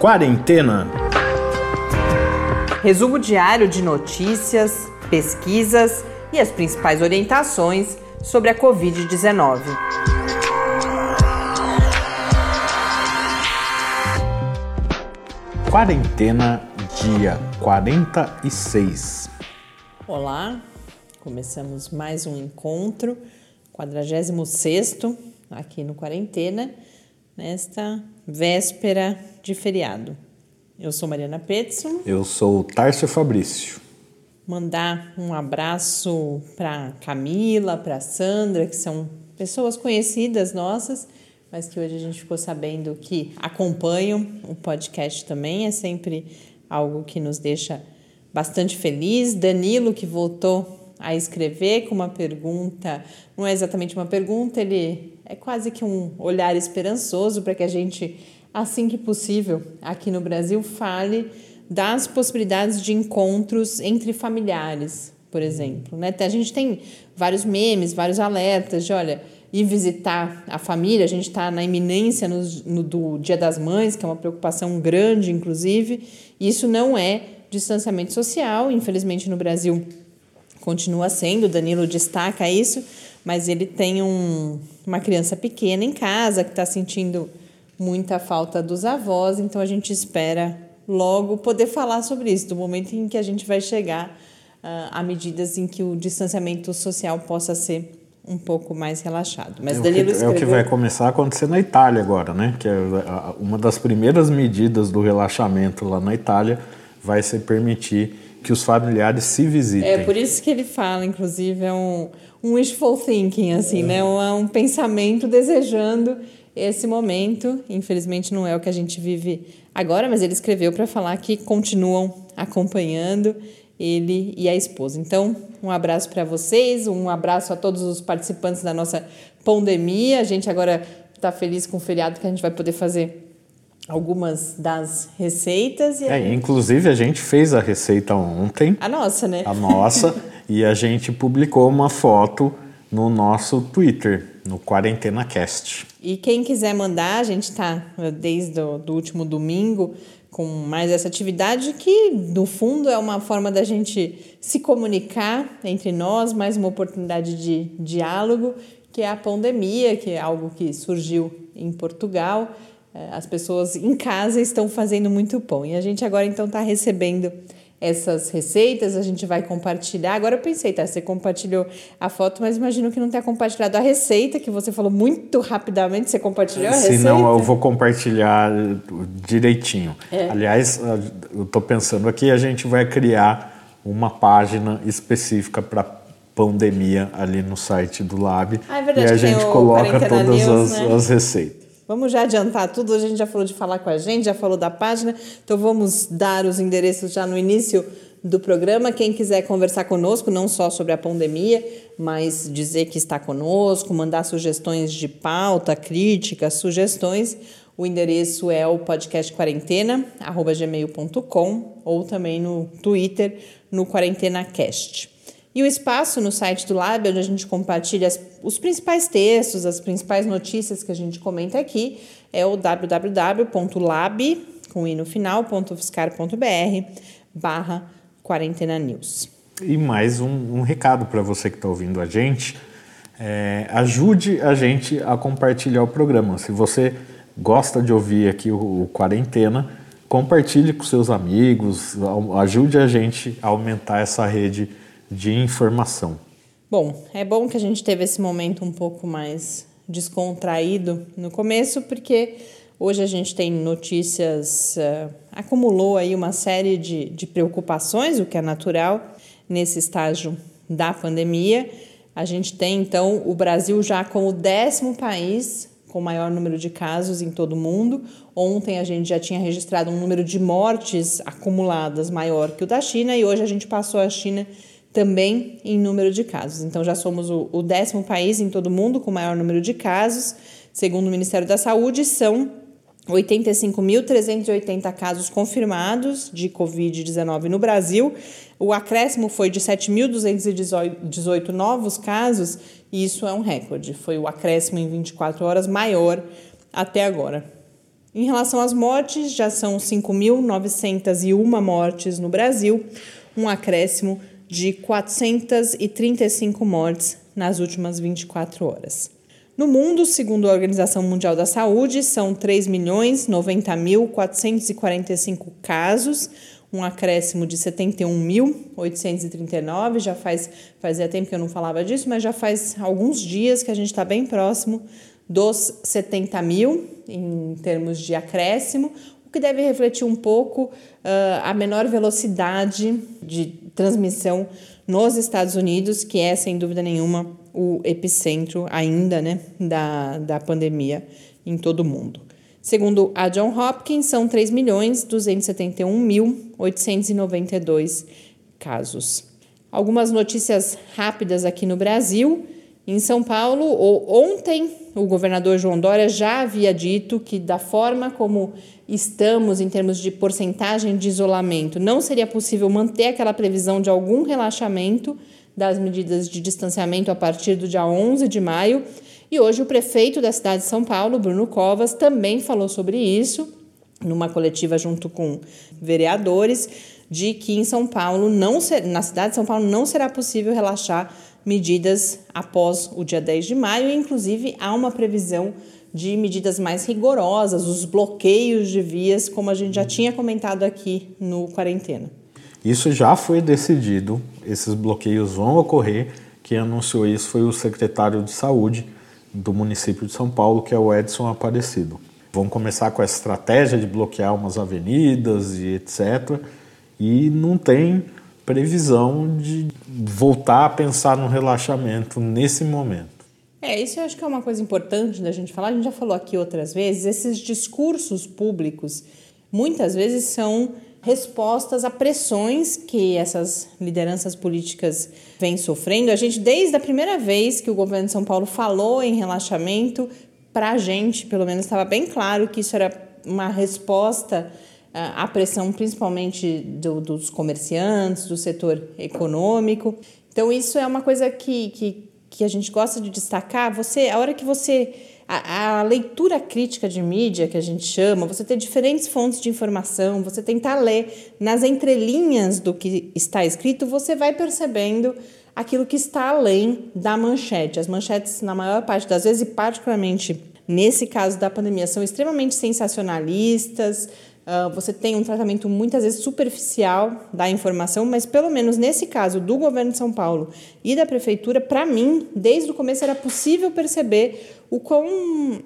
Quarentena. Resumo diário de notícias, pesquisas e as principais orientações sobre a Covid-19. Quarentena, dia 46. Olá, começamos mais um encontro, 46 aqui no Quarentena, nesta véspera de feriado. Eu sou Mariana Peterson. Eu sou Tárcio Fabrício. Mandar um abraço para Camila, para Sandra, que são pessoas conhecidas nossas mas que hoje a gente ficou sabendo que acompanham o podcast também, é sempre algo que nos deixa bastante feliz. Danilo, que voltou a escrever com uma pergunta, não é exatamente uma pergunta, ele é quase que um olhar esperançoso para que a gente, assim que possível, aqui no Brasil, fale das possibilidades de encontros entre familiares, por exemplo. Né? A gente tem vários memes, vários alertas de, olha, ir visitar a família. A gente está na iminência no, no, do Dia das Mães, que é uma preocupação grande, inclusive. Isso não é distanciamento social, infelizmente no Brasil continua sendo. Danilo destaca isso, mas ele tem um, uma criança pequena em casa que está sentindo muita falta dos avós, então a gente espera logo poder falar sobre isso, do momento em que a gente vai chegar uh, a medidas em que o distanciamento social possa ser um pouco mais relaxado. Mas é Danilo o que, escreveu... É o que vai começar a acontecer na Itália agora, né? Que é uma das primeiras medidas do relaxamento lá na Itália vai ser permitir que os familiares se visitem. É por isso que ele fala, inclusive, é um, um wishful thinking, assim, é. né? Um, um pensamento desejando esse momento. Infelizmente não é o que a gente vive agora, mas ele escreveu para falar que continuam acompanhando ele e a esposa. Então, um abraço para vocês, um abraço a todos os participantes da nossa pandemia. A gente agora está feliz com o feriado que a gente vai poder fazer algumas das receitas. é, gente... Inclusive, a gente fez a receita ontem. A nossa, né? A nossa. e a gente publicou uma foto no nosso Twitter, no Quarentena Cast. E quem quiser mandar, a gente está desde o do último domingo com mais essa atividade que, no fundo, é uma forma da gente se comunicar entre nós, mais uma oportunidade de diálogo, que é a pandemia, que é algo que surgiu em Portugal. É, as pessoas em casa estão fazendo muito pão e a gente agora então está recebendo essas receitas, a gente vai compartilhar. Agora eu pensei, tá? Você compartilhou a foto, mas imagino que não tenha compartilhado a receita, que você falou muito rapidamente. Você compartilhou a Se receita? Se não, eu vou compartilhar direitinho. É. Aliás, eu estou pensando aqui, a gente vai criar uma página específica para pandemia ali no site do Lab. Ah, é verdade, e a gente coloca todas News, as, né? as receitas. Vamos já adiantar tudo, a gente já falou de falar com a gente, já falou da página, então vamos dar os endereços já no início do programa. Quem quiser conversar conosco, não só sobre a pandemia, mas dizer que está conosco, mandar sugestões de pauta, críticas, sugestões, o endereço é o podcastquarentena@gmail.com ou também no Twitter no QuarentenaCast. E o espaço no site do Lab, onde a gente compartilha os principais textos, as principais notícias que a gente comenta aqui, é o www.lab, com i no final, barra quarentena news. E mais um, um recado para você que está ouvindo a gente. É, ajude a gente a compartilhar o programa. Se você gosta de ouvir aqui o, o Quarentena, compartilhe com seus amigos, ajude a gente a aumentar essa rede de informação. Bom, é bom que a gente teve esse momento um pouco mais descontraído no começo, porque hoje a gente tem notícias, uh, acumulou aí uma série de, de preocupações, o que é natural nesse estágio da pandemia. A gente tem então o Brasil já como o décimo país com maior número de casos em todo o mundo. Ontem a gente já tinha registrado um número de mortes acumuladas maior que o da China e hoje a gente passou a China também em número de casos. Então, já somos o, o décimo país em todo o mundo com maior número de casos. Segundo o Ministério da Saúde, são 85.380 casos confirmados de Covid-19 no Brasil. O acréscimo foi de 7.218 novos casos, e isso é um recorde. Foi o acréscimo em 24 horas maior até agora. Em relação às mortes, já são 5.901 mortes no Brasil, um acréscimo de 435 mortes nas últimas 24 horas. No mundo, segundo a Organização Mundial da Saúde, são 3.090.445 casos, um acréscimo de 71.839. Já faz fazia tempo que eu não falava disso, mas já faz alguns dias que a gente está bem próximo dos 70 mil em termos de acréscimo, o que deve refletir um pouco uh, a menor velocidade de transmissão nos Estados Unidos, que é, sem dúvida nenhuma, o epicentro ainda né, da, da pandemia em todo o mundo. Segundo a John Hopkins, são 3.271.892 casos. Algumas notícias rápidas aqui no Brasil. Em São Paulo, ontem, o governador João Dória já havia dito que, da forma como estamos em termos de porcentagem de isolamento, não seria possível manter aquela previsão de algum relaxamento das medidas de distanciamento a partir do dia 11 de maio. E hoje, o prefeito da cidade de São Paulo, Bruno Covas, também falou sobre isso, numa coletiva junto com vereadores, de que em São Paulo, não ser, na cidade de São Paulo, não será possível relaxar medidas após o dia 10 de maio, e inclusive há uma previsão de medidas mais rigorosas, os bloqueios de vias, como a gente já tinha comentado aqui no quarentena. Isso já foi decidido, esses bloqueios vão ocorrer. Quem anunciou isso foi o secretário de saúde do município de São Paulo, que é o Edson Aparecido. Vão começar com a estratégia de bloquear umas avenidas e etc. E não tem previsão de voltar a pensar no relaxamento nesse momento. É, isso eu acho que é uma coisa importante da gente falar. A gente já falou aqui outras vezes, esses discursos públicos muitas vezes são respostas a pressões que essas lideranças políticas vêm sofrendo. A gente, desde a primeira vez que o governo de São Paulo falou em relaxamento, para a gente, pelo menos, estava bem claro que isso era uma resposta a pressão principalmente do, dos comerciantes, do setor econômico. Então, isso é uma coisa que, que, que a gente gosta de destacar. Você, a hora que você. A, a, leitura crítica de mídia, que a gente chama, você ter diferentes fontes de informação, você tentar ler nas entrelinhas do que está escrito, você vai percebendo aquilo que está além da manchete. As manchetes, na maior parte das vezes, e particularmente nesse caso da pandemia, são extremamente sensacionalistas, Uh, você tem um tratamento muitas vezes superficial da informação, mas pelo menos nesse caso do governo de São Paulo e da prefeitura, para mim, desde o começo era possível perceber o quão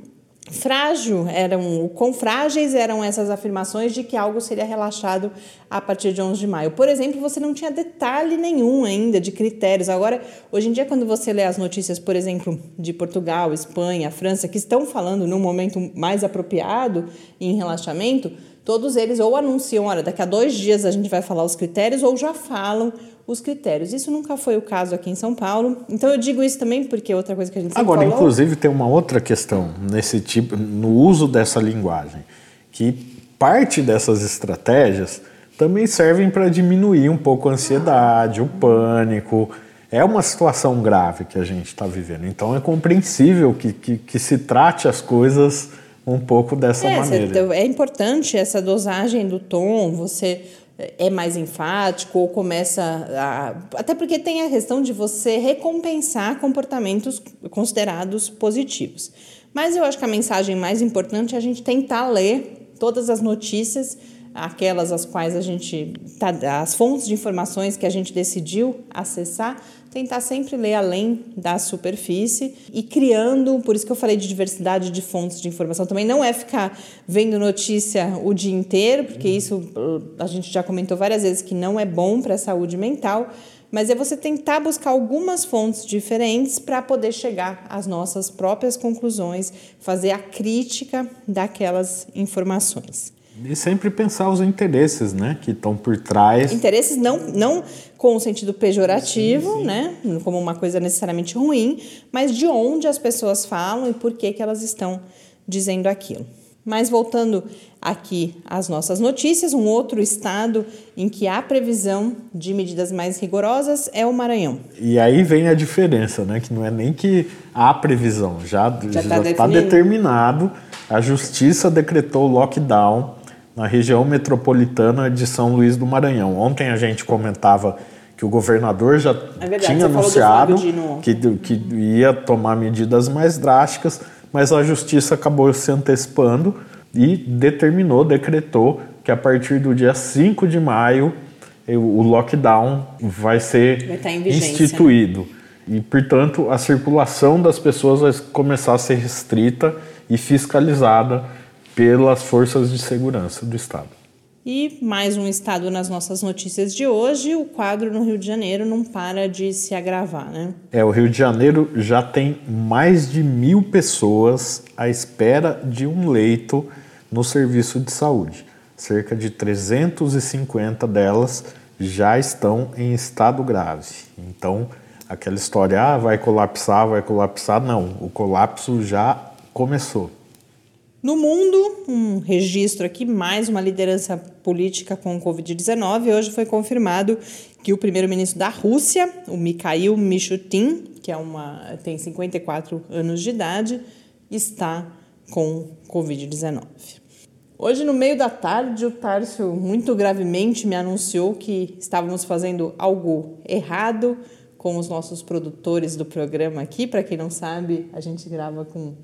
frágil eram, o quão frágeis eram essas afirmações de que algo seria relaxado a partir de 11 de maio. Por exemplo, você não tinha detalhe nenhum ainda de critérios. Agora, hoje em dia, quando você lê as notícias, por exemplo, de Portugal, Espanha, França, que estão falando num momento mais apropriado em relaxamento, todos eles ou anunciam, olha, daqui a dois dias a gente vai falar os critérios, ou já falam os critérios. Isso nunca foi o caso aqui em São Paulo. Então eu digo isso também porque outra coisa que a gente Agora, falou... inclusive, tem uma outra questão nesse tipo, no uso dessa linguagem, que parte dessas estratégias também servem para diminuir um pouco a ansiedade, o pânico. É uma situação grave que a gente está vivendo. Então é compreensível que, que, que se trate as coisas um pouco dessa é, maneira. É importante essa dosagem do tom, você é mais enfático ou começa a. Até porque tem a questão de você recompensar comportamentos considerados positivos. Mas eu acho que a mensagem mais importante é a gente tentar ler todas as notícias, aquelas as quais a gente. Tá, as fontes de informações que a gente decidiu acessar tentar sempre ler além da superfície e criando, por isso que eu falei de diversidade de fontes de informação também, não é ficar vendo notícia o dia inteiro, porque uhum. isso a gente já comentou várias vezes que não é bom para a saúde mental, mas é você tentar buscar algumas fontes diferentes para poder chegar às nossas próprias conclusões, fazer a crítica daquelas informações. E sempre pensar os interesses, né, que estão por trás. Interesses não, não com o sentido pejorativo, sim, sim. né, como uma coisa necessariamente ruim, mas de onde as pessoas falam e por que, que elas estão dizendo aquilo. Mas voltando aqui às nossas notícias, um outro estado em que há previsão de medidas mais rigorosas é o Maranhão. E aí vem a diferença, né? Que não é nem que há previsão, já está tá determinado. A justiça decretou lockdown na região metropolitana de São Luís do Maranhão. Ontem a gente comentava que o governador já é verdade, tinha anunciado que, que ia tomar medidas mais drásticas mas a justiça acabou se antecipando e determinou, decretou que a partir do dia 5 de maio o lockdown vai ser vai vigência, né? instituído. E, portanto, a circulação das pessoas vai começar a ser restrita e fiscalizada pelas forças de segurança do Estado. E mais um estado nas nossas notícias de hoje, o quadro no Rio de Janeiro não para de se agravar, né? É, o Rio de Janeiro já tem mais de mil pessoas à espera de um leito no serviço de saúde. Cerca de 350 delas já estão em estado grave. Então, aquela história, ah, vai colapsar, vai colapsar, não, o colapso já começou. No mundo, um registro aqui, mais uma liderança política com o Covid-19. Hoje foi confirmado que o primeiro-ministro da Rússia, o Mikhail Mishutin, que é uma, tem 54 anos de idade, está com Covid-19. Hoje, no meio da tarde, o Tárcio muito gravemente me anunciou que estávamos fazendo algo errado com os nossos produtores do programa aqui. Para quem não sabe, a gente grava com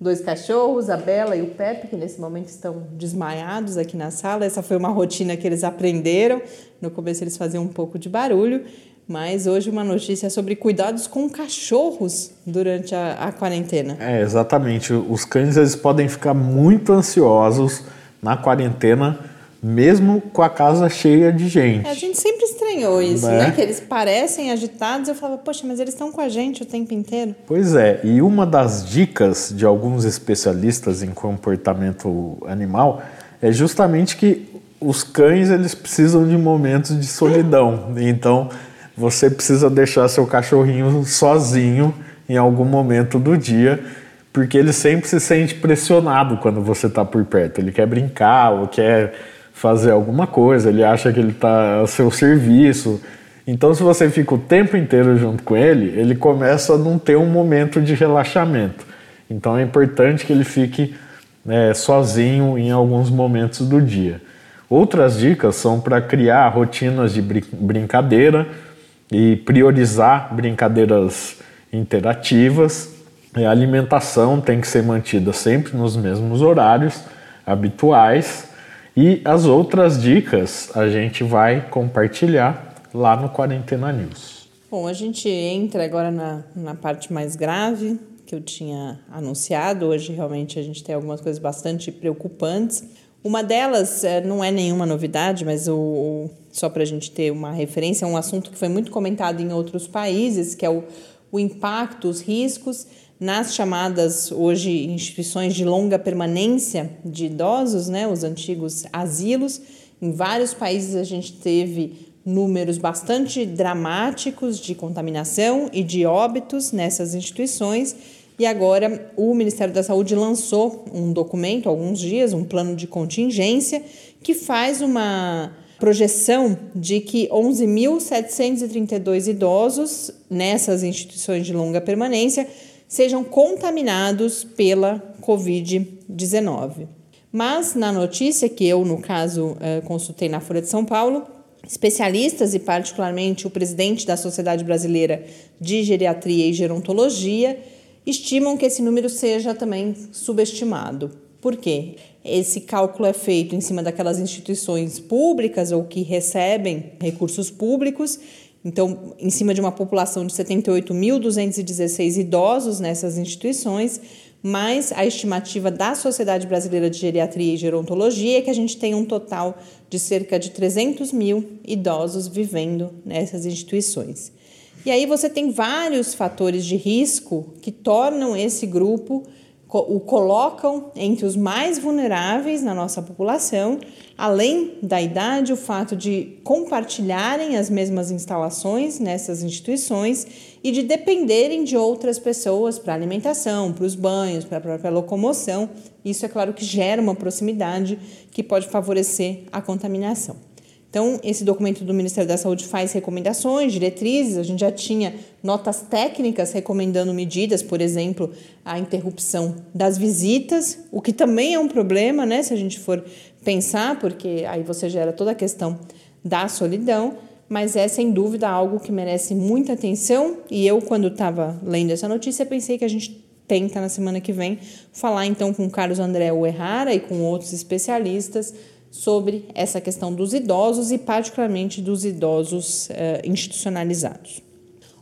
dois cachorros, a Bela e o Pepe, que nesse momento estão desmaiados aqui na sala. Essa foi uma rotina que eles aprenderam. No começo eles faziam um pouco de barulho, mas hoje uma notícia sobre cuidados com cachorros durante a, a quarentena. É, exatamente. Os cães eles podem ficar muito ansiosos na quarentena mesmo com a casa cheia de gente. A gente sempre estranhou isso, né? né? Que eles parecem agitados. Eu falava, poxa, mas eles estão com a gente o tempo inteiro. Pois é, e uma das dicas de alguns especialistas em comportamento animal é justamente que os cães eles precisam de momentos de solidão. Então, você precisa deixar seu cachorrinho sozinho em algum momento do dia, porque ele sempre se sente pressionado quando você está por perto. Ele quer brincar ou quer fazer alguma coisa, ele acha que ele está a seu serviço. Então, se você fica o tempo inteiro junto com ele, ele começa a não ter um momento de relaxamento. Então, é importante que ele fique né, sozinho em alguns momentos do dia. Outras dicas são para criar rotinas de brincadeira e priorizar brincadeiras interativas. A alimentação tem que ser mantida sempre nos mesmos horários habituais e as outras dicas a gente vai compartilhar lá no Quarentena News. Bom, a gente entra agora na, na parte mais grave que eu tinha anunciado. Hoje realmente a gente tem algumas coisas bastante preocupantes. Uma delas é, não é nenhuma novidade, mas o, só para a gente ter uma referência, é um assunto que foi muito comentado em outros países, que é o, o impacto, os riscos nas chamadas hoje instituições de longa permanência de idosos, né, os antigos asilos. Em vários países a gente teve números bastante dramáticos de contaminação e de óbitos nessas instituições. E agora o Ministério da Saúde lançou um documento, alguns dias, um plano de contingência, que faz uma projeção de que 11.732 idosos nessas instituições de longa permanência sejam contaminados pela Covid-19. Mas na notícia que eu, no caso, eh, consultei na Folha de São Paulo, especialistas e particularmente o presidente da Sociedade Brasileira de Geriatria e Gerontologia estimam que esse número seja também subestimado. Por quê? Esse cálculo é feito em cima daquelas instituições públicas ou que recebem recursos públicos então, em cima de uma população de 78.216 idosos nessas instituições, mais a estimativa da Sociedade Brasileira de Geriatria e Gerontologia é que a gente tem um total de cerca de 300 mil idosos vivendo nessas instituições. E aí você tem vários fatores de risco que tornam esse grupo o colocam entre os mais vulneráveis na nossa população, além da idade, o fato de compartilharem as mesmas instalações nessas instituições e de dependerem de outras pessoas para alimentação, para os banhos, para a própria locomoção. Isso é claro que gera uma proximidade que pode favorecer a contaminação. Então, esse documento do Ministério da Saúde faz recomendações, diretrizes, a gente já tinha notas técnicas recomendando medidas, por exemplo, a interrupção das visitas, o que também é um problema, né, se a gente for pensar, porque aí você gera toda a questão da solidão, mas é sem dúvida algo que merece muita atenção. E eu, quando estava lendo essa notícia, pensei que a gente tenta na semana que vem falar então com Carlos André Uerrara e com outros especialistas sobre essa questão dos idosos e, particularmente, dos idosos eh, institucionalizados.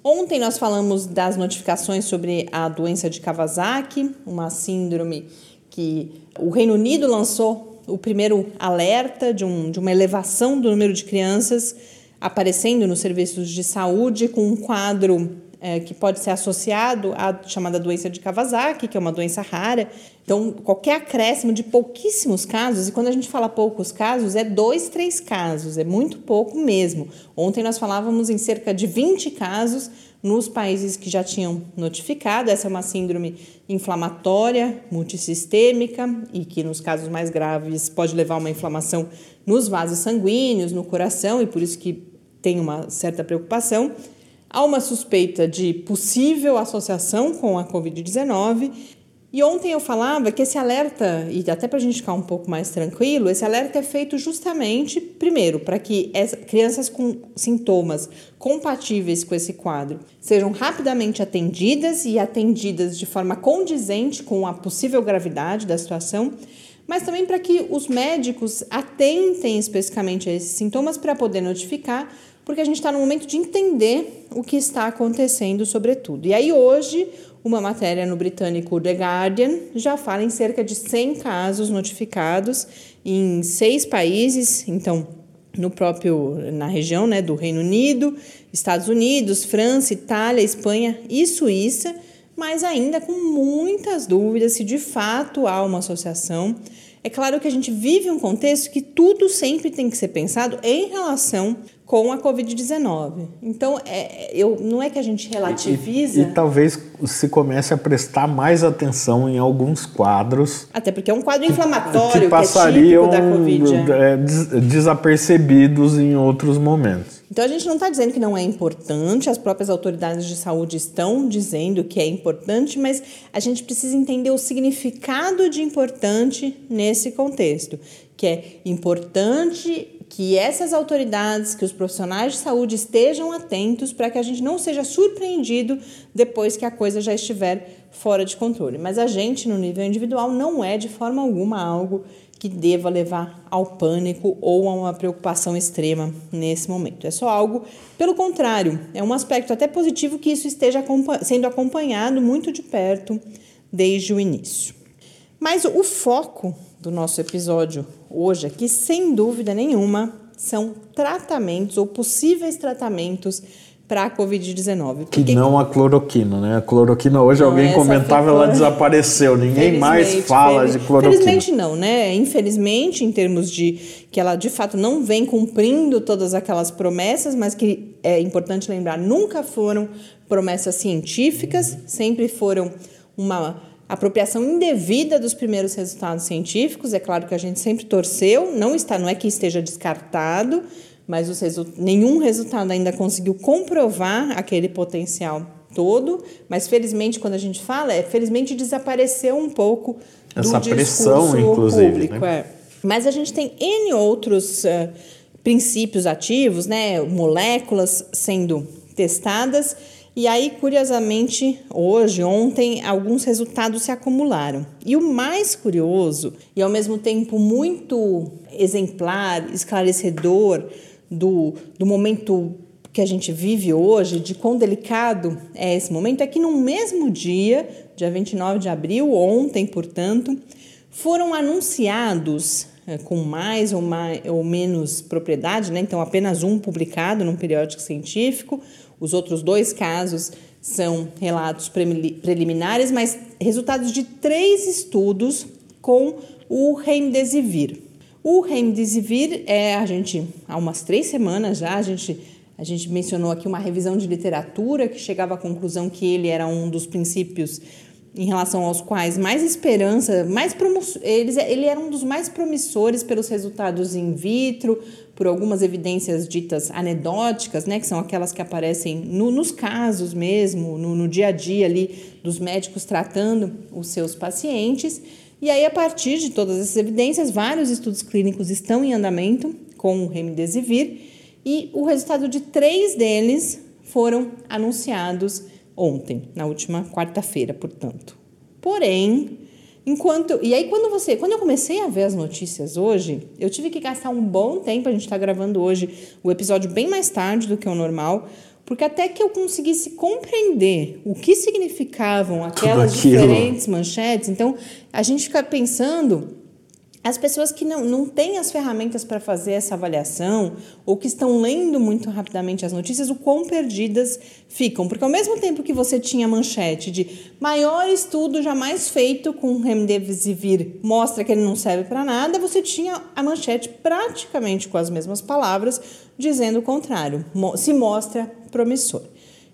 Ontem nós falamos das notificações sobre a doença de Kawasaki, uma síndrome que o Reino Unido lançou o primeiro alerta de, um, de uma elevação do número de crianças aparecendo nos serviços de saúde com um quadro é, que pode ser associado à chamada doença de Kawasaki, que é uma doença rara. Então, qualquer acréscimo de pouquíssimos casos, e quando a gente fala poucos casos, é dois, três casos, é muito pouco mesmo. Ontem nós falávamos em cerca de 20 casos nos países que já tinham notificado. Essa é uma síndrome inflamatória, multissistêmica, e que nos casos mais graves pode levar a uma inflamação nos vasos sanguíneos, no coração, e por isso que tem uma certa preocupação. Há uma suspeita de possível associação com a Covid-19. E ontem eu falava que esse alerta, e até para a gente ficar um pouco mais tranquilo, esse alerta é feito justamente, primeiro, para que crianças com sintomas compatíveis com esse quadro sejam rapidamente atendidas e atendidas de forma condizente com a possível gravidade da situação, mas também para que os médicos atentem especificamente a esses sintomas para poder notificar porque a gente está no momento de entender o que está acontecendo, sobretudo. E aí, hoje, uma matéria no britânico The Guardian já fala em cerca de 100 casos notificados em seis países, então, no próprio, na região né, do Reino Unido, Estados Unidos, França, Itália, Espanha e Suíça, mas ainda com muitas dúvidas se de fato há uma associação. É claro que a gente vive um contexto que tudo sempre tem que ser pensado em relação com a Covid-19. Então, é, eu, não é que a gente relativiza. E, e, e, talvez se comece a prestar mais atenção em alguns quadros. Até porque é um quadro inflamatório que, passariam que é da Covid. É, desapercebidos em outros momentos. Então, a gente não está dizendo que não é importante, as próprias autoridades de saúde estão dizendo que é importante, mas a gente precisa entender o significado de importante nesse contexto, que é importante que essas autoridades, que os profissionais de saúde estejam atentos para que a gente não seja surpreendido depois que a coisa já estiver fora de controle. Mas a gente, no nível individual, não é de forma alguma algo que deva levar ao pânico ou a uma preocupação extrema nesse momento. É só algo, pelo contrário, é um aspecto até positivo que isso esteja sendo acompanhado muito de perto desde o início. Mas o foco do nosso episódio hoje aqui, sem dúvida nenhuma, são tratamentos ou possíveis tratamentos para a Covid-19. Que não a cloroquina, né? A cloroquina hoje não, alguém comentava, ela desapareceu. Ninguém mais fala de cloroquina. Infelizmente não, né? Infelizmente, em termos de que ela de fato não vem cumprindo todas aquelas promessas, mas que é importante lembrar, nunca foram promessas científicas, sempre foram uma apropriação indevida dos primeiros resultados científicos. É claro que a gente sempre torceu, não está, não é que esteja descartado, mas os resu nenhum resultado ainda conseguiu comprovar aquele potencial todo. Mas felizmente, quando a gente fala, é felizmente desapareceu um pouco essa pressão, inclusive, público, né? é. Mas a gente tem n outros uh, princípios ativos, né, moléculas sendo testadas e aí, curiosamente, hoje, ontem, alguns resultados se acumularam. E o mais curioso, e ao mesmo tempo muito exemplar, esclarecedor do, do momento que a gente vive hoje, de quão delicado é esse momento, é que no mesmo dia, dia 29 de abril, ontem, portanto, foram anunciados é, com mais ou, mais ou menos propriedade, né? então apenas um publicado num periódico científico, os outros dois casos São relatos preliminares, mas resultados de três estudos com o Remdesivir. O Remdesivir é, a gente, há umas três semanas já, a gente, a gente mencionou aqui uma revisão de literatura que chegava à conclusão que ele era um dos princípios em relação aos quais mais esperança, mais eles, ele era um dos mais promissores pelos resultados in vitro, por algumas evidências ditas anedóticas, né, que são aquelas que aparecem no, nos casos mesmo, no, no dia a dia ali dos médicos tratando os seus pacientes. E aí, a partir de todas essas evidências, vários estudos clínicos estão em andamento com o remdesivir e o resultado de três deles foram anunciados ontem, na última quarta-feira, portanto. Porém, enquanto e aí quando você, quando eu comecei a ver as notícias hoje, eu tive que gastar um bom tempo, a gente está gravando hoje o episódio bem mais tarde do que o normal, porque até que eu conseguisse compreender o que significavam aquelas diferentes manchetes, então a gente fica pensando as pessoas que não, não têm as ferramentas para fazer essa avaliação ou que estão lendo muito rapidamente as notícias, o quão perdidas ficam. Porque ao mesmo tempo que você tinha a manchete de maior estudo jamais feito com remdesivir mostra que ele não serve para nada, você tinha a manchete praticamente com as mesmas palavras dizendo o contrário, se mostra promissor.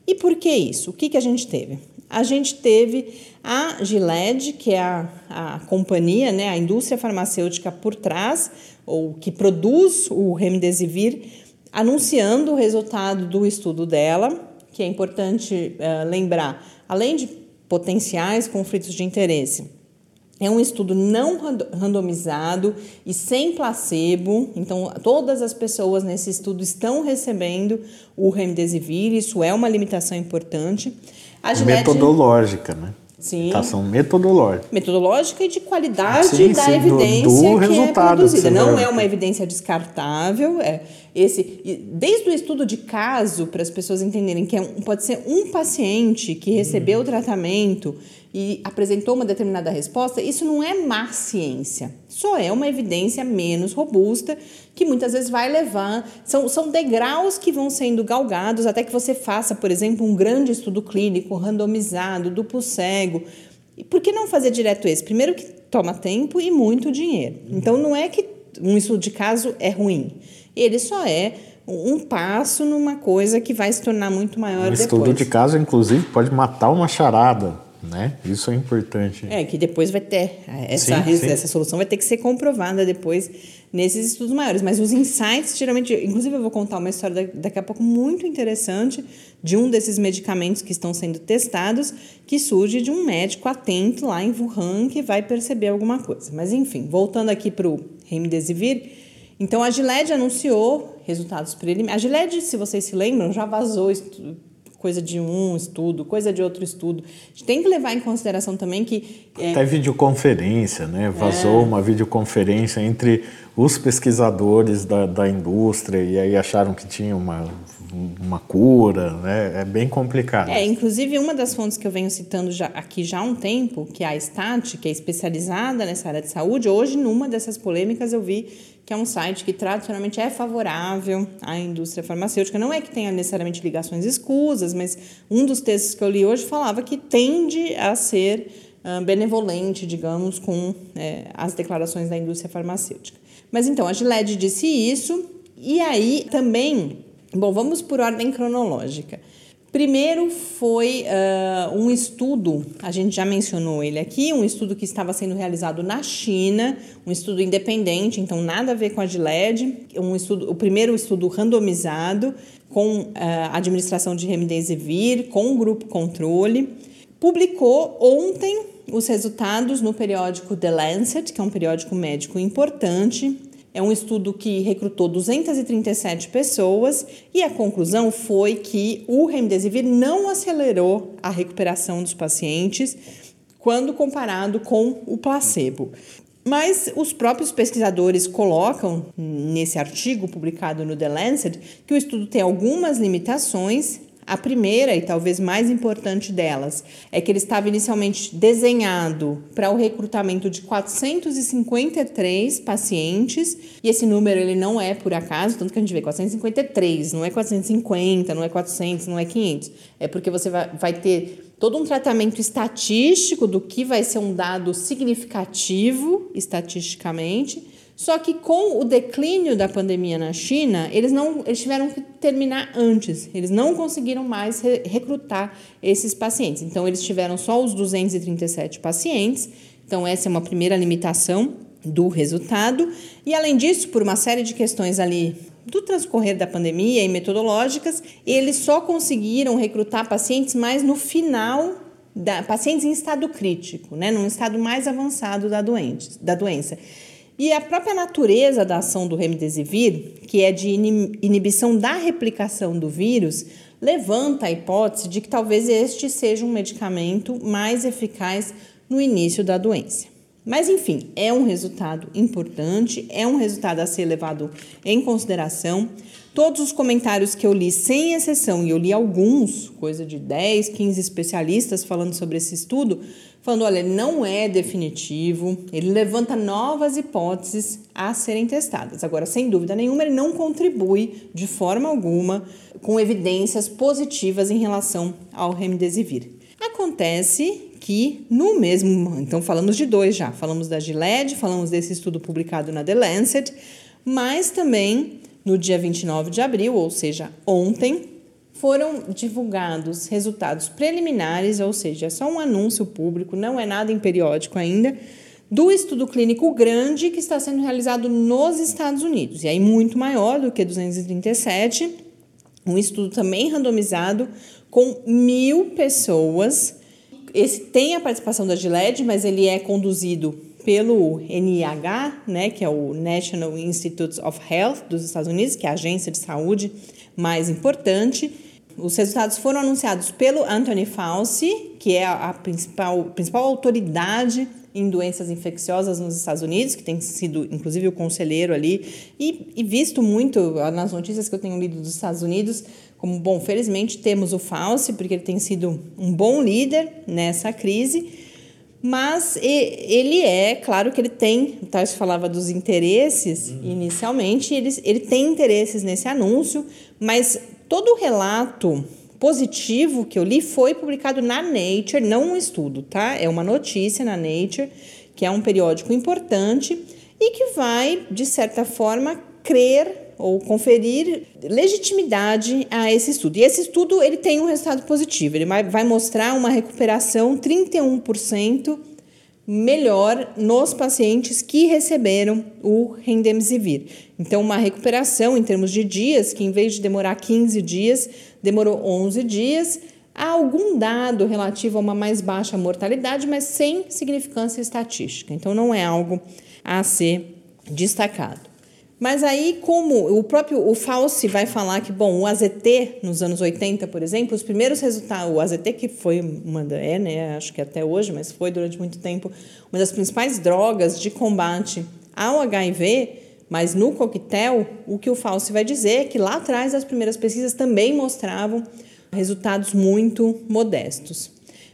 E por que isso? O que, que a gente teve? A gente teve a Gilead, que é a, a companhia, né, a indústria farmacêutica por trás, ou que produz o Remdesivir, anunciando o resultado do estudo dela, que é importante uh, lembrar, além de potenciais conflitos de interesse, é um estudo não randomizado e sem placebo, então todas as pessoas nesse estudo estão recebendo o remdesivir, isso é uma limitação importante. A Gillette, metodológica, né? Sim. Limitação metodológica. Metodológica e de qualidade sim, da sim, evidência do, do que é resultado produzida. Não é uma evidência descartável. É esse, desde o estudo de caso, para as pessoas entenderem que é um, pode ser um paciente que recebeu o tratamento e apresentou uma determinada resposta, isso não é má ciência. Só é uma evidência menos robusta que muitas vezes vai levar. São, são degraus que vão sendo galgados até que você faça, por exemplo, um grande estudo clínico, randomizado, duplo cego. E por que não fazer direto esse? Primeiro, que toma tempo e muito dinheiro. Então, não é que um estudo de caso é ruim. Ele só é um passo numa coisa que vai se tornar muito maior um depois. estudo de caso, inclusive, pode matar uma charada né? Isso é importante. É, que depois vai ter, essa, sim, sim. essa solução vai ter que ser comprovada depois nesses estudos maiores. Mas os insights, geralmente, inclusive eu vou contar uma história daqui a pouco muito interessante de um desses medicamentos que estão sendo testados, que surge de um médico atento lá em Wuhan que vai perceber alguma coisa. Mas enfim, voltando aqui para o Remdesivir, então a Gilead anunciou resultados preliminares. A Gilead, se vocês se lembram, já vazou coisa de um estudo, coisa de outro estudo. A gente tem que levar em consideração também que. É... Até videoconferência, né? Vazou é... uma videoconferência entre os pesquisadores da, da indústria e aí acharam que tinha uma, uma cura, né? É bem complicado. É, inclusive uma das fontes que eu venho citando já, aqui já há um tempo, que é a Stat, que é especializada nessa área de saúde, hoje numa dessas polêmicas eu vi que é um site que tradicionalmente é favorável à indústria farmacêutica. Não é que tenha necessariamente ligações escusas, mas um dos textos que eu li hoje falava que tende a ser uh, benevolente, digamos, com é, as declarações da indústria farmacêutica. Mas então, a Gilead disse isso, e aí também, bom, vamos por ordem cronológica. Primeiro foi uh, um estudo, a gente já mencionou ele aqui, um estudo que estava sendo realizado na China, um estudo independente, então nada a ver com a GLED, um estudo, o primeiro estudo randomizado com uh, administração de remdesivir, com grupo controle. Publicou ontem os resultados no periódico The Lancet, que é um periódico médico importante, é um estudo que recrutou 237 pessoas e a conclusão foi que o remdesivir não acelerou a recuperação dos pacientes quando comparado com o placebo. Mas os próprios pesquisadores colocam nesse artigo publicado no The Lancet que o estudo tem algumas limitações A primeira, e talvez mais importante delas, é que ele estava inicialmente desenhado para o recrutamento de 453 pacientes, e esse número ele não é por acaso, tanto que a gente vê 453, não é 450, não é 400, não é 500. É porque você vai, vai ter todo um tratamento estatístico do que vai ser um dado significativo estatisticamente só que com o declínio da pandemia na China, eles não eles tiveram que terminar antes. Eles não conseguiram mais re recrutar esses pacientes. Então eles tiveram só os 237 pacientes. Então essa é uma primeira limitação do resultado. E além disso, por uma série de questões ali do transcorrer da pandemia e metodológicas, eles só conseguiram recrutar pacientes mais no final da pacientes em estado crítico, né, num estado mais avançado da, doente, da doença. E a própria natureza da ação do remdesivir, que é de inibição da replicação do vírus, levanta a hipótese de que talvez este seja um medicamento mais eficaz no início da doença. Mas, enfim, é um resultado importante, é um resultado a ser levado em consideração. Todos os comentários que eu li, sem exceção, e eu li alguns, coisa de 10, 15 especialistas falando sobre esse estudo, falando: olha, não é definitivo, ele levanta novas hipóteses a serem testadas. Agora, sem dúvida nenhuma, ele não contribui de forma alguma com evidências positivas em relação ao remdesivir. Acontece que no mesmo, então falamos de dois já, falamos da Gilead, falamos desse estudo publicado na The Lancet, mas também no dia 29 de abril, ou seja, ontem, foram divulgados resultados preliminares, ou seja, é só um anúncio público, não é nada em periódico ainda, do estudo clínico grande que está sendo realizado nos Estados Unidos, e aí muito maior do que 237, um estudo também randomizado com mil pessoas. Esse tem a participação da Gilead, mas ele é conduzido pelo NIH, né, que é o National Institutes of Health dos Estados Unidos, que é a agência de saúde mais importante. Os resultados foram anunciados pelo Anthony Fauci, que é a principal, principal autoridade em doenças infecciosas nos Estados Unidos, que tem sido, inclusive, o conselheiro ali, e, e, visto muito nas notícias que eu tenho lido dos Estados Unidos, como, bom, felizmente temos o Fauci, porque ele tem sido um bom líder nessa crise, mas ele é, claro que ele tem, o Tarso falava dos interesses uhum. inicialmente, ele, ele tem interesses nesse anúncio, mas Todo o relato positivo que eu li foi publicado na Nature, não um estudo, tá? É uma notícia na Nature, que é um periódico importante e que vai, de certa forma, crer ou conferir legitimidade a esse estudo. E esse estudo ele tem um resultado positivo, ele vai mostrar uma recuperação 31% melhor nos pacientes que receberam o Remdesivir. Então, uma recuperação em termos de dias, que em vez de demorar 15 dias, demorou 11 dias. Há algum dado relativo a uma mais baixa mortalidade, mas sem significância estatística. Então, não é algo a ser destacado. Mas aí, como o próprio o Fauci vai falar que, bom, o AZT nos anos 80, por exemplo, os primeiros resultados, o AZT que foi uma é, né, acho que até hoje, mas foi durante muito tempo uma das principais drogas de combate ao HIV, mas no coquetel, o que o Fauci vai dizer é que lá atrás as primeiras pesquisas também mostravam resultados muito modestos.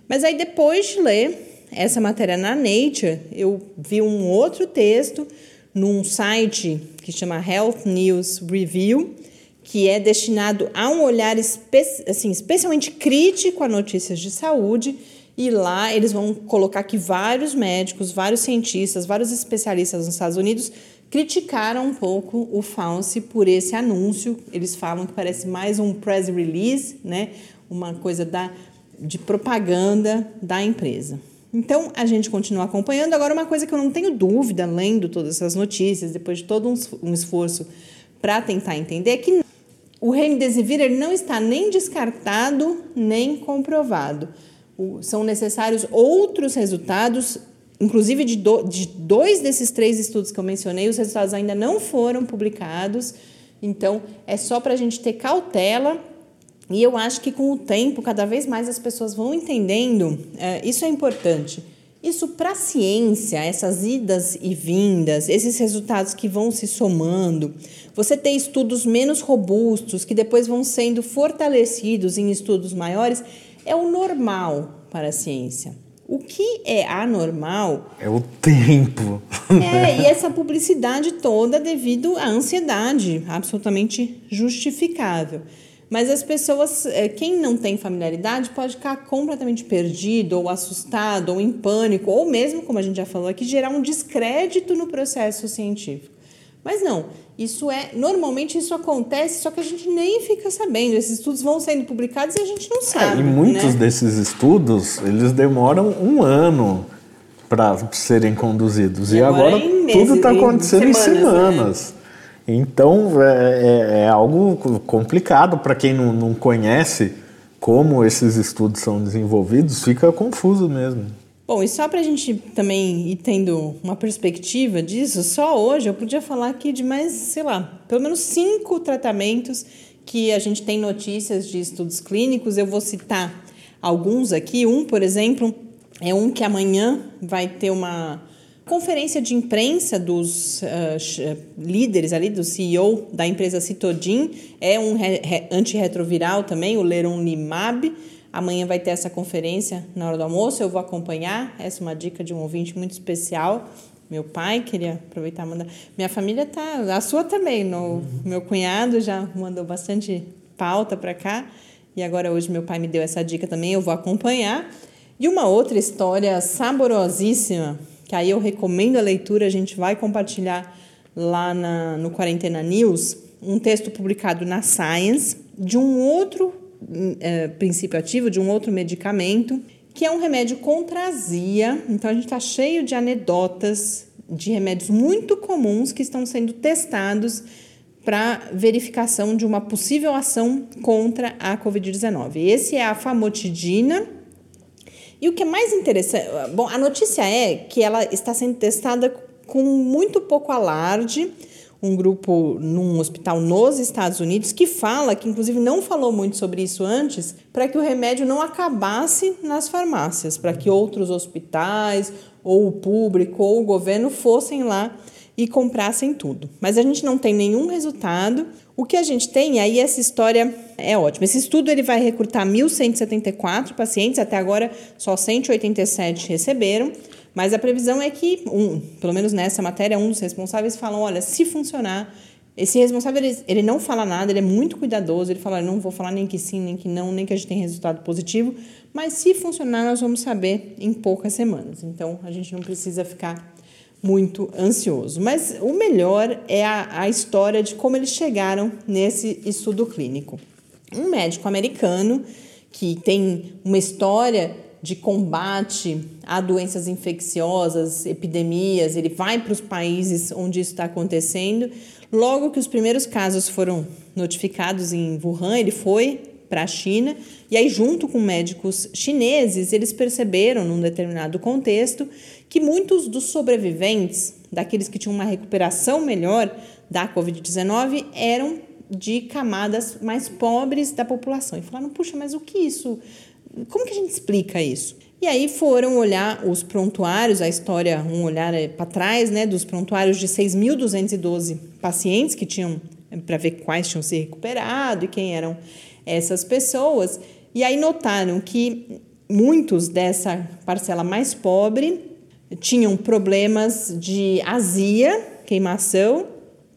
Mas aí depois de ler essa matéria na Nature, eu vi um outro texto num site que chama Health News Review, que é destinado a um olhar espe assim, especialmente crítico a notícias de saúde. E lá eles vão colocar que vários médicos, vários cientistas, vários especialistas nos Estados Unidos criticaram um pouco o Fauci por esse anúncio. Eles falam que parece mais um press release, né? uma coisa da, de propaganda da empresa. Então, a gente continua acompanhando. Agora, uma coisa que eu não tenho dúvida, lendo todas essas notícias, depois de todo um, esforço para tentar entender, é que o remdesivir não está nem descartado, nem comprovado. São necessários outros resultados, inclusive de, do, de dois desses três estudos que eu mencionei, os resultados ainda não foram publicados. Então, é só para a gente ter cautela e eu acho que com o tempo, cada vez mais as pessoas vão entendendo, é, isso é importante, Isso para a ciência, essas idas e vindas, esses resultados que vão se somando, você ter estudos menos robustos, que depois vão sendo fortalecidos em estudos maiores, é o normal para a ciência. O que é anormal é o tempo. É, e essa publicidade toda devido à ansiedade, absolutamente justificável. Mas as pessoas, é, quem não tem familiaridade, pode ficar completamente perdido, ou assustado, ou em pânico, ou mesmo, como a gente já falou aqui, gerar um descrédito no processo científico. Mas não, isso é, normalmente isso acontece, só que a gente nem fica sabendo. Esses estudos vão sendo publicados e a gente não sabe. É, e muitos né? desses estudos, eles demoram um ano para serem conduzidos. E, e agora, agora meses, tudo está acontecendo em semanas. Em semanas. Então é, é, é, algo complicado para quem não, não conhece como esses estudos são desenvolvidos, fica confuso mesmo. Bom, e só para a gente também ir tendo uma perspectiva disso, só hoje eu podia falar aqui de mais, sei lá, pelo menos cinco tratamentos que a gente tem notícias de estudos clínicos. Eu vou citar alguns aqui. Um, por exemplo, é um que amanhã vai ter uma conferência de imprensa dos uh, líderes ali, do CEO da empresa Citodin, é um re antirretroviral também, o Leronlimab. Amanhã vai ter essa conferência na hora do almoço, eu vou acompanhar. Essa é uma dica de um ouvinte muito especial. Meu pai queria aproveitar mandar. Minha família tá, a sua também. No, meu cunhado já mandou bastante pauta para cá. E agora hoje meu pai me deu essa dica também, eu vou acompanhar. E uma outra história saborosíssima que aí eu recomendo a leitura, a gente vai compartilhar lá na, no Quarentena News, um texto publicado na Science de um outro é, princípio ativo, de um outro medicamento, que é um remédio contra azia. Então a gente está cheio de anedotas de remédios muito comuns que estão sendo testados para verificação de uma possível ação contra a Covid-19. Esse é a famotidina e o que é mais interessante, bom, a notícia é que ela está sendo testada com muito pouco alarde, um grupo num hospital nos Estados Unidos que fala, que inclusive não falou muito sobre isso antes, para que o remédio não acabasse nas farmácias, para que outros hospitais, ou o público, ou o governo fossem lá e comprassem tudo. Mas a gente não tem nenhum resultado. O que a gente tem, aí essa história é ótima. Esse estudo ele vai recrutar 1.174 pacientes, até agora só 187 receberam, mas a previsão é que, um, pelo menos nessa matéria, um dos responsáveis falam, olha, se funcionar, esse responsável ele, ele não fala nada, ele é muito cuidadoso, ele fala, não vou falar nem que sim, nem que não, nem que a gente tem resultado positivo, mas se funcionar nós vamos saber em poucas semanas. Então a gente não precisa ficar muito ansioso. Mas o melhor é a, a história de como eles chegaram nesse estudo clínico. Um médico americano que tem uma história de combate a doenças infecciosas, epidemias, ele vai para os países onde isso está acontecendo. Logo que os primeiros casos foram notificados em Wuhan, ele foi para a China e aí junto com médicos chineses eles perceberam num determinado contexto que muitos dos sobreviventes, daqueles que tinham uma recuperação melhor da Covid-19, eram de camadas mais pobres da população. E falaram, puxa, mas o que isso? Como que a gente explica isso? E aí foram olhar os prontuários, a história, um olhar é, para trás, né, dos prontuários de 6.212 pacientes que tinham, é, para ver quais tinham se recuperado e quem eram essas pessoas. E aí notaram que muitos dessa parcela mais pobre tinham problemas de azia, queimação,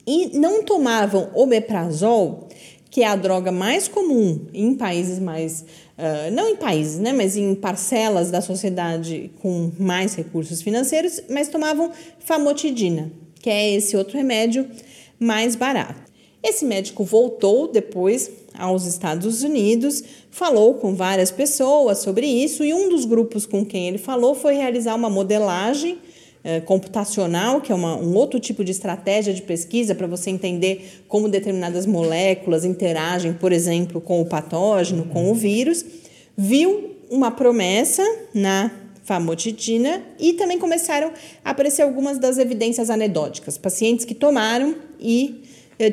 e não tomavam omeprazol, que é a droga mais comum em países mais. Uh, não em países, né, mas em parcelas da sociedade com mais recursos financeiros, mas tomavam famotidina, que é esse outro remédio mais barato. Esse médico voltou depois aos Estados Unidos, falou com várias pessoas sobre isso e um dos grupos com quem ele falou foi realizar uma modelagem eh, computacional, que é uma, um outro tipo de estratégia de pesquisa para você entender como determinadas moléculas interagem, por exemplo, com o patógeno, com o vírus, viu uma promessa na famotidina e também começaram a aparecer algumas das evidências anedóticas, pacientes que tomaram e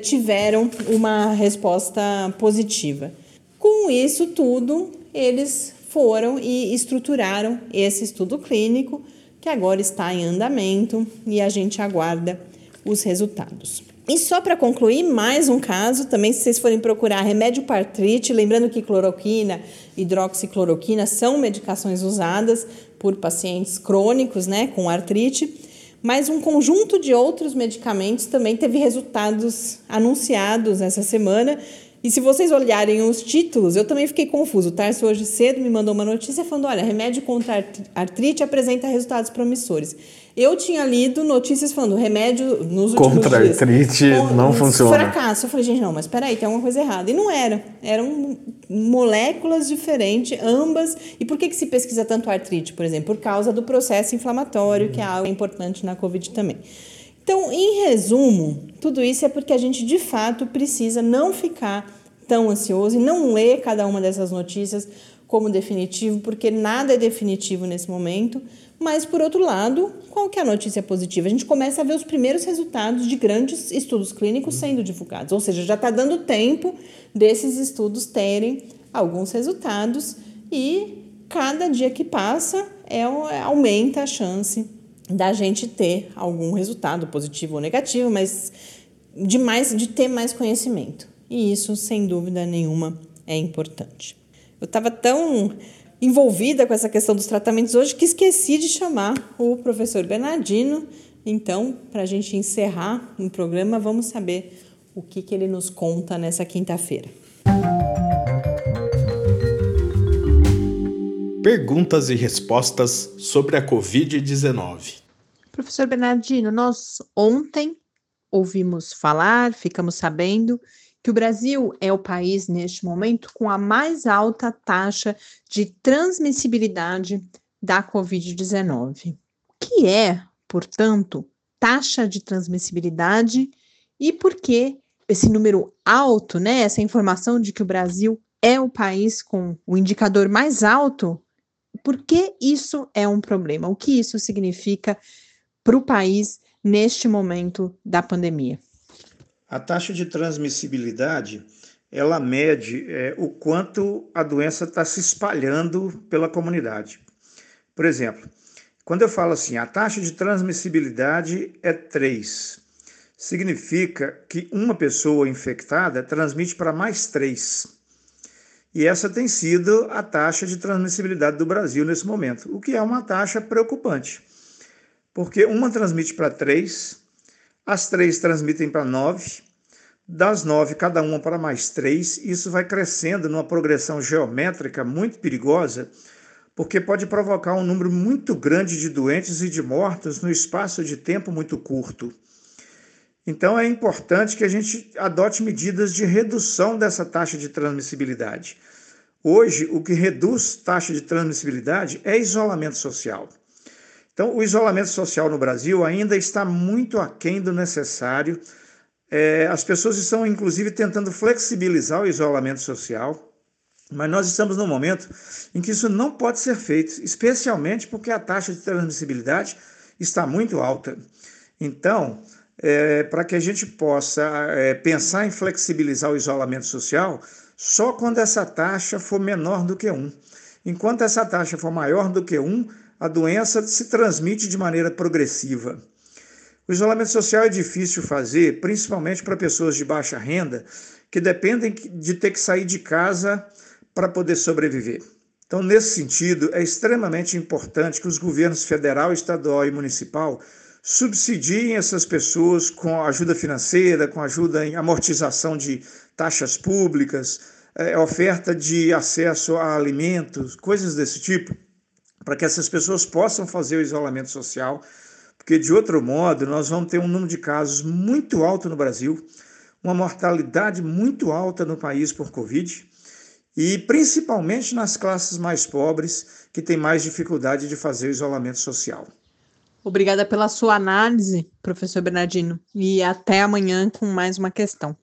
tiveram uma resposta positiva. Com isso tudo, eles foram e estruturaram esse estudo clínico que agora está em andamento e a gente aguarda os resultados. E só para concluir, mais um caso, também se vocês forem procurar remédio para artrite, lembrando que cloroquina, hidroxicloroquina são medicações usadas por pacientes crônicos, né, com artrite, mas um conjunto de outros medicamentos também teve resultados anunciados essa semana e se vocês olharem os títulos, eu também fiquei confuso. O Tarso hoje cedo me mandou uma notícia falando: olha, remédio contra artrite apresenta resultados promissores. Eu tinha lido notícias falando remédio nos últimos contra dias. artrite não funciona. Fracasso. Eu falei, gente, não, mas peraí, tem alguma coisa errada. E não era. Eram moléculas diferentes, ambas. E por que, que se pesquisa tanto artrite, por exemplo? Por causa do processo inflamatório, que é algo importante na Covid também. Então, em resumo, tudo isso é porque a gente de fato precisa não ficar tão ansioso e não ler cada uma dessas notícias como definitivo, porque nada é definitivo nesse momento. Mas, por outro lado, qual que é a notícia positiva? A gente começa a ver os primeiros resultados de grandes estudos clínicos sendo divulgados, ou seja, já está dando tempo desses estudos terem alguns resultados e cada dia que passa é, aumenta a chance da gente ter algum resultado positivo ou negativo, mas de mais de ter mais conhecimento. E isso, sem dúvida nenhuma, é importante. Eu estava tão envolvida com essa questão dos tratamentos hoje que esqueci de chamar o professor Bernardino. Então, para a gente encerrar o programa, vamos saber o que, que ele nos conta nessa quinta-feira. Perguntas e respostas sobre a Covid-19. Professor Bernardino, nós ontem ouvimos falar, ficamos sabendo que o Brasil é o país neste momento com a mais alta taxa de transmissibilidade da Covid-19. O que é, portanto, taxa de transmissibilidade e por que esse número alto, né, essa informação de que o Brasil é o país com o indicador mais alto por que isso é um problema? O que isso significa para o país neste momento da pandemia? A taxa de transmissibilidade ela mede é, o quanto a doença está se espalhando pela comunidade. Por exemplo, quando eu falo assim, a taxa de transmissibilidade é 3, significa que uma pessoa infectada transmite para mais 3. E essa tem sido a taxa de transmissibilidade do Brasil nesse momento, o que é uma taxa preocupante. Porque uma transmite para três, as três transmitem para nove, das nove, cada uma para mais três, isso vai crescendo numa progressão geométrica muito perigosa, porque pode provocar um número muito grande de doentes e de mortos no espaço de tempo muito curto. Então é importante que a gente adote medidas de redução dessa taxa de transmissibilidade. Hoje, o que reduz taxa de transmissibilidade é isolamento social. Então, o isolamento social no Brasil ainda está muito aquém do necessário. É, as pessoas estão, inclusive, tentando flexibilizar o isolamento social, mas nós estamos num momento em que isso não pode ser feito, especialmente porque a taxa de transmissibilidade está muito alta. Então, é, para que a gente possa é, pensar em flexibilizar o isolamento social, só quando essa taxa for menor do que 1. Enquanto essa taxa for maior do que 1, a doença se transmite de maneira progressiva. O isolamento social é difícil fazer, principalmente para pessoas de baixa renda, que dependem de ter que sair de casa para poder sobreviver. Então, nesse sentido, é extremamente importante que os governos federal, estadual e municipal subsidiem essas pessoas com ajuda financeira, com ajuda em amortização de taxas públicas, é, oferta de acesso a alimentos, coisas desse tipo, para que essas pessoas possam fazer o isolamento social, porque de outro modo nós vamos ter um número de casos muito alto no Brasil, uma mortalidade muito alta no país por Covid e principalmente nas classes mais pobres que têm mais dificuldade de fazer o isolamento social. Obrigada pela sua análise, professor Bernardino, e até amanhã com mais uma questão.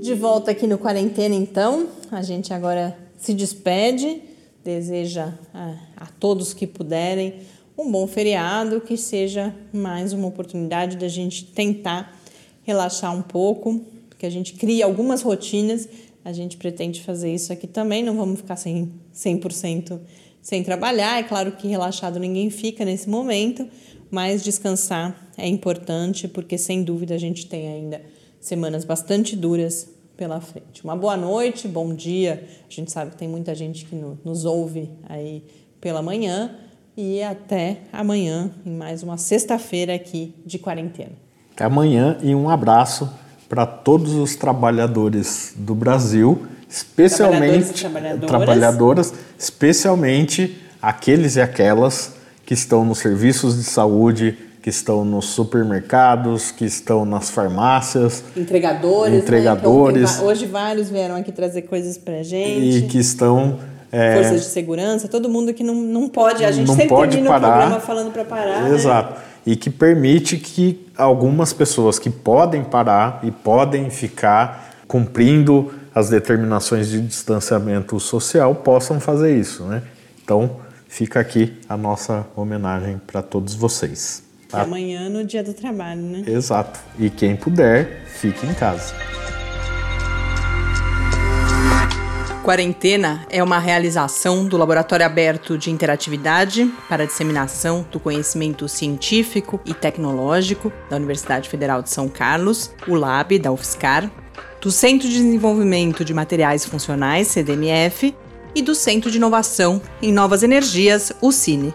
De volta aqui no Quarentena, então, a gente agora se despede, deseja a, a todos que puderem um bom feriado, que seja mais uma oportunidade da gente tentar relaxar um pouco, que a gente crie algumas rotinas A gente pretende fazer isso aqui também, não vamos ficar 100%, 100% sem trabalhar. É claro que relaxado ninguém fica nesse momento, mas descansar é importante porque, sem dúvida, a gente tem ainda semanas bastante duras pela frente. Uma boa noite, bom dia. A gente sabe que tem muita gente que nos ouve aí pela manhã e até amanhã em mais uma sexta-feira aqui de quarentena. Até amanhã e um abraço para todos os trabalhadores do Brasil, especialmente trabalhadores trabalhadoras, especialmente aqueles e aquelas que estão nos serviços de saúde, que estão nos supermercados, que estão nas farmácias, entregadores, né? entregadores. Né? Hoje vários vieram aqui trazer coisas para gente e que estão é, forças de segurança, todo mundo que não, não pode, a gente não sempre pode termina parar, o programa falando para parar. Né? Exato. Né? E que permite que algumas pessoas que podem parar e podem ficar cumprindo as determinações de distanciamento social possam fazer isso, né? Então, fica aqui a nossa homenagem para todos vocês. Tá? Amanhã no dia do trabalho, né? Exato. E quem puder, fique em casa. Quarentena é uma realização do Laboratório Aberto de Interatividade para a Disseminação do Conhecimento Científico e Tecnológico da Universidade Federal de São Carlos, o LAB da UFSCar, do Centro de Desenvolvimento de Materiais Funcionais, CDMF, e do Centro de Inovação em Novas Energias, o CINE.